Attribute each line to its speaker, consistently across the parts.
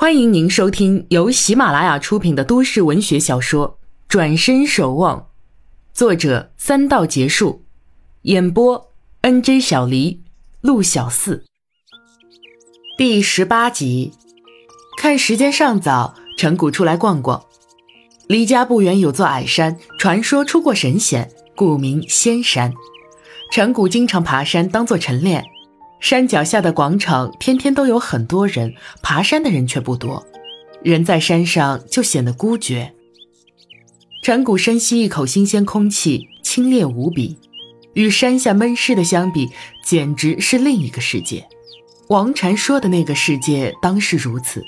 Speaker 1: 欢迎您收听由喜马拉雅出品的都市文学小说《转身守望》，作者三道结束，演播 N J 小黎、陆小四。第十八集，看时间尚早，陈谷出来逛逛。离家不远有座矮山，传说出过神仙，故名仙山。陈谷经常爬山当做晨练。山脚下的广场天天都有很多人，爬山的人却不多。人在山上就显得孤绝。陈谷深吸一口新鲜空气，清冽无比，与山下闷湿的相比，简直是另一个世界。王禅说的那个世界当是如此，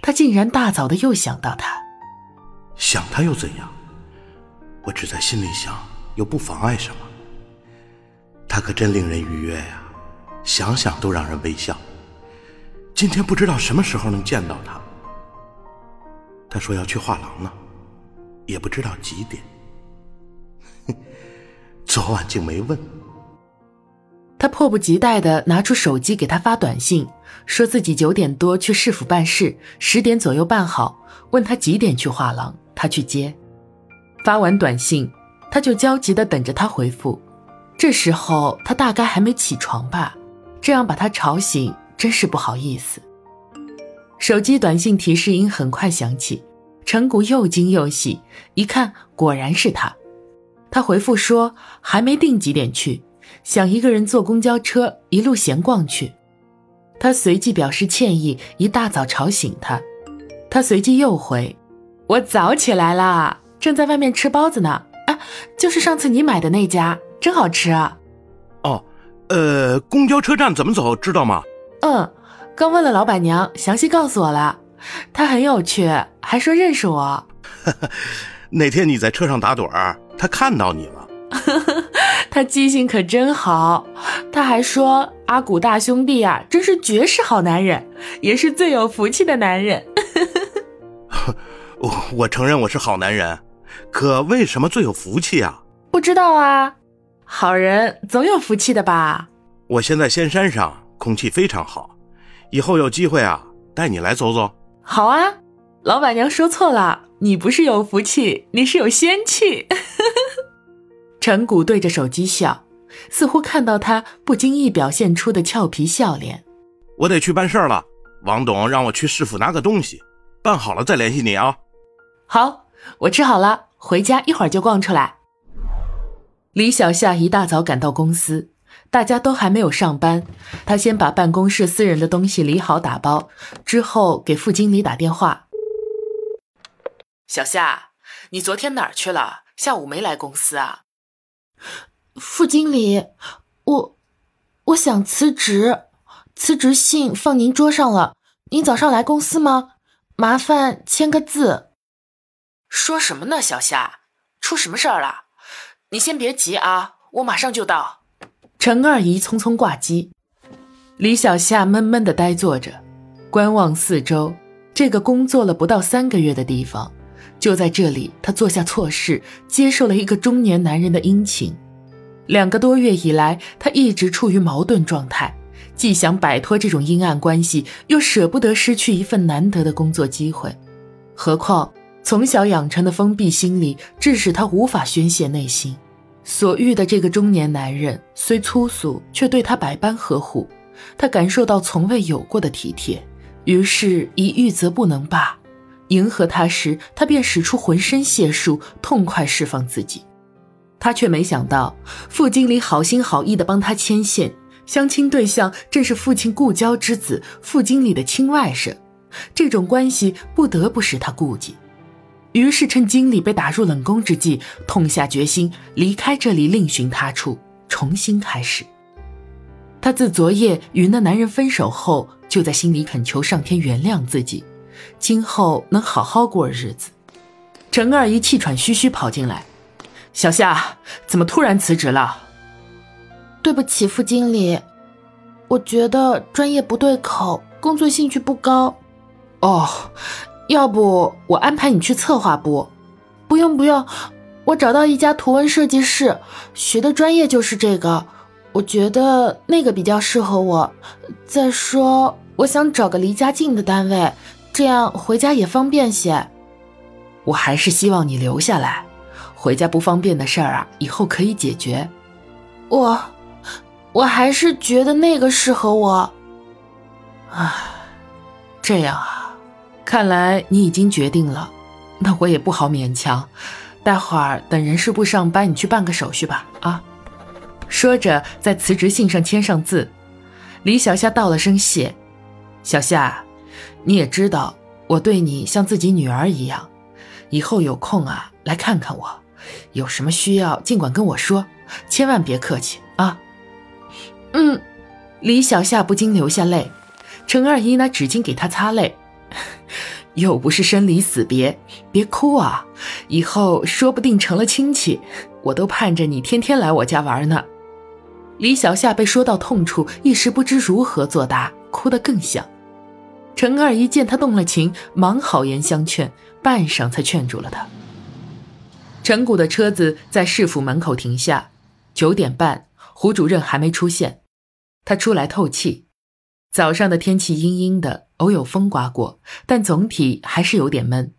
Speaker 1: 他竟然大早的又想到他。
Speaker 2: 想他又怎样？我只在心里想，又不妨碍什么。他可真令人愉悦呀。想想都让人微笑。今天不知道什么时候能见到他。他说要去画廊呢，也不知道几点。昨晚竟没问。
Speaker 1: 他迫不及待的拿出手机给他发短信，说自己九点多去市府办事，十点左右办好，问他几点去画廊，他去接。发完短信，他就焦急的等着他回复。这时候他大概还没起床吧。这样把他吵醒，真是不好意思。手机短信提示音很快响起，陈谷又惊又喜，一看果然是他。他回复说还没定几点去，想一个人坐公交车一路闲逛去。他随即表示歉意，一大早吵醒他。他随即又回，我早起来了，正在外面吃包子呢。啊，就是上次你买的那家，真好吃啊。
Speaker 2: 哦。呃，公交车站怎么走？知道吗？
Speaker 1: 嗯，刚问了老板娘，详细告诉我了。她很有趣，还说认识我。
Speaker 2: 那天你在车上打盹儿，她看到你了。
Speaker 1: 他记性可真好。他还说阿古大兄弟呀，真是绝世好男人，也是最有福气的男人。
Speaker 2: 我 我承认我是好男人，可为什么最有福气啊？
Speaker 1: 不知道啊。好人总有福气的吧？
Speaker 2: 我现在仙山上空气非常好，以后有机会啊，带你来走走。
Speaker 1: 好啊，老板娘说错了，你不是有福气，你是有仙气。陈谷对着手机笑，似乎看到他不经意表现出的俏皮笑脸。
Speaker 2: 我得去办事了，王董让我去市府拿个东西，办好了再联系你啊。
Speaker 1: 好，我吃好了，回家一会儿就逛出来。李小夏一大早赶到公司，大家都还没有上班。他先把办公室私人的东西理好打包，之后给副经理打电话：“小夏，你昨天哪儿去了？下午没来公司啊？”
Speaker 3: 副经理，我我想辞职，辞职信放您桌上了。您早上来公司吗？麻烦签个字。
Speaker 1: 说什么呢，小夏？出什么事儿了？你先别急啊，我马上就到。陈二姨匆匆挂机，李小夏闷闷的呆坐着，观望四周。这个工作了不到三个月的地方，就在这里，她做下错事，接受了一个中年男人的殷勤。两个多月以来，她一直处于矛盾状态，既想摆脱这种阴暗关系，又舍不得失去一份难得的工作机会。何况。从小养成的封闭心理，致使他无法宣泄内心。所遇的这个中年男人虽粗俗，却对他百般呵护。他感受到从未有过的体贴，于是一遇则不能罢。迎合他时，他便使出浑身解数，痛快释放自己。他却没想到，副经理好心好意地帮他牵线，相亲对象正是父亲故交之子，副经理的亲外甥。这种关系不得不使他顾忌。于是趁经理被打入冷宫之际，痛下决心离开这里，另寻他处，重新开始。他自昨夜与那男人分手后，就在心里恳求上天原谅自己，今后能好好过日子。陈二姨气喘吁吁跑进来：“小夏，怎么突然辞职了？”“
Speaker 3: 对不起，副经理，我觉得专业不对口，工作兴趣不高。”“
Speaker 1: 哦。”要不我安排你去策划部？
Speaker 3: 不用不用，我找到一家图文设计室，学的专业就是这个，我觉得那个比较适合我。再说，我想找个离家近的单位，这样回家也方便些。
Speaker 1: 我还是希望你留下来，回家不方便的事儿啊，以后可以解决。
Speaker 3: 我，我还是觉得那个适合我。
Speaker 1: 唉，这样啊，看来你已经决定了，那我也不好勉强。待会儿等人事部上班，你去办个手续吧。啊，说着在辞职信上签上字。李小夏道了声谢。小夏，你也知道我对你像自己女儿一样，以后有空啊来看看我，有什么需要尽管跟我说，千万别客气啊。
Speaker 3: 嗯，
Speaker 1: 李小夏不禁流下泪。陈二姨拿纸巾给她擦泪，又不是生离死别，别哭啊！以后说不定成了亲戚，我都盼着你天天来我家玩呢。李小夏被说到痛处，一时不知如何作答，哭得更响。陈二姨见她动了情，忙好言相劝，半晌才劝住了她。陈谷的车子在市府门口停下，九点半，胡主任还没出现，他出来透气。早上的天气阴阴的，偶有风刮过，但总体还是有点闷。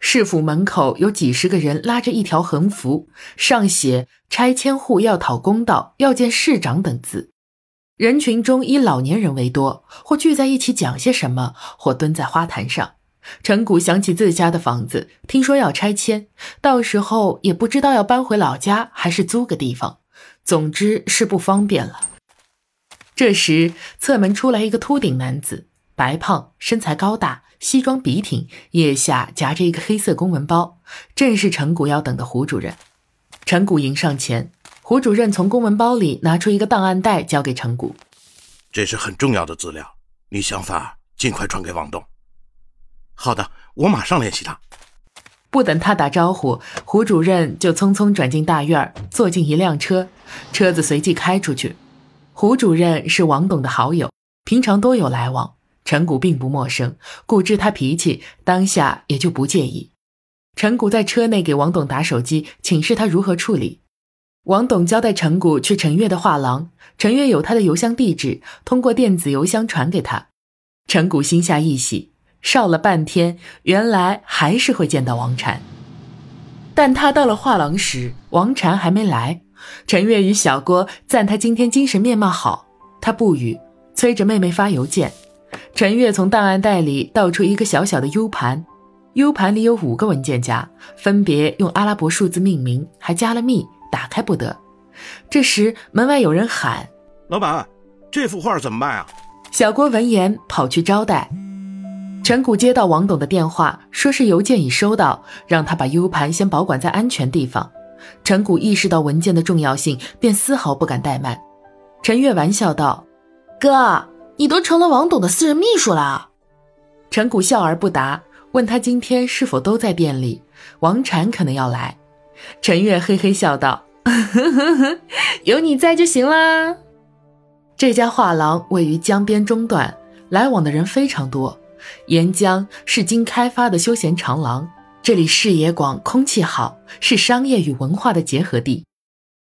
Speaker 1: 市府门口有几十个人拉着一条横幅，上写“拆迁户要讨公道，要见市长”等字。人群中以老年人为多，或聚在一起讲些什么，或蹲在花坛上。陈谷想起自家的房子，听说要拆迁，到时候也不知道要搬回老家还是租个地方，总之是不方便了。这时，侧门出来一个秃顶男子，白胖，身材高大，西装笔挺，腋下夹着一个黑色公文包，正是陈谷要等的胡主任。陈谷迎上前，胡主任从公文包里拿出一个档案袋，交给陈谷：“
Speaker 2: 这是很重要的资料，你想法尽快传给王栋。”“好的，我马上联系他。”
Speaker 1: 不等他打招呼，胡主任就匆匆转进大院，坐进一辆车，车子随即开出去。胡主任是王董的好友，平常多有来往，陈谷并不陌生，故知他脾气，当下也就不介意。陈谷在车内给王董打手机，请示他如何处理。王董交代陈谷去陈月的画廊，陈月有他的邮箱地址，通过电子邮箱传给他。陈谷心下一喜，哨了半天，原来还是会见到王禅。但他到了画廊时，王禅还没来。陈月与小郭赞他今天精神面貌好，他不语，催着妹妹发邮件。陈月从档案袋里倒出一个小小的 U 盘，U 盘里有五个文件夹，分别用阿拉伯数字命名，还加了密，打开不得。这时门外有人喊：“
Speaker 2: 老板，这幅画怎么卖啊？”
Speaker 1: 小郭闻言跑去招待。陈谷接到王董的电话，说是邮件已收到，让他把 U 盘先保管在安全地方。陈谷意识到文件的重要性，便丝毫不敢怠慢。陈月玩笑道：“
Speaker 3: 哥，你都成了王董的私人秘书了。”
Speaker 1: 陈谷笑而不答，问他今天是否都在店里。王禅可能要来。陈月嘿嘿笑道：“ 有你在就行啦。”这家画廊位于江边中段，来往的人非常多。沿江是经开发的休闲长廊。这里视野广，空气好，是商业与文化的结合地。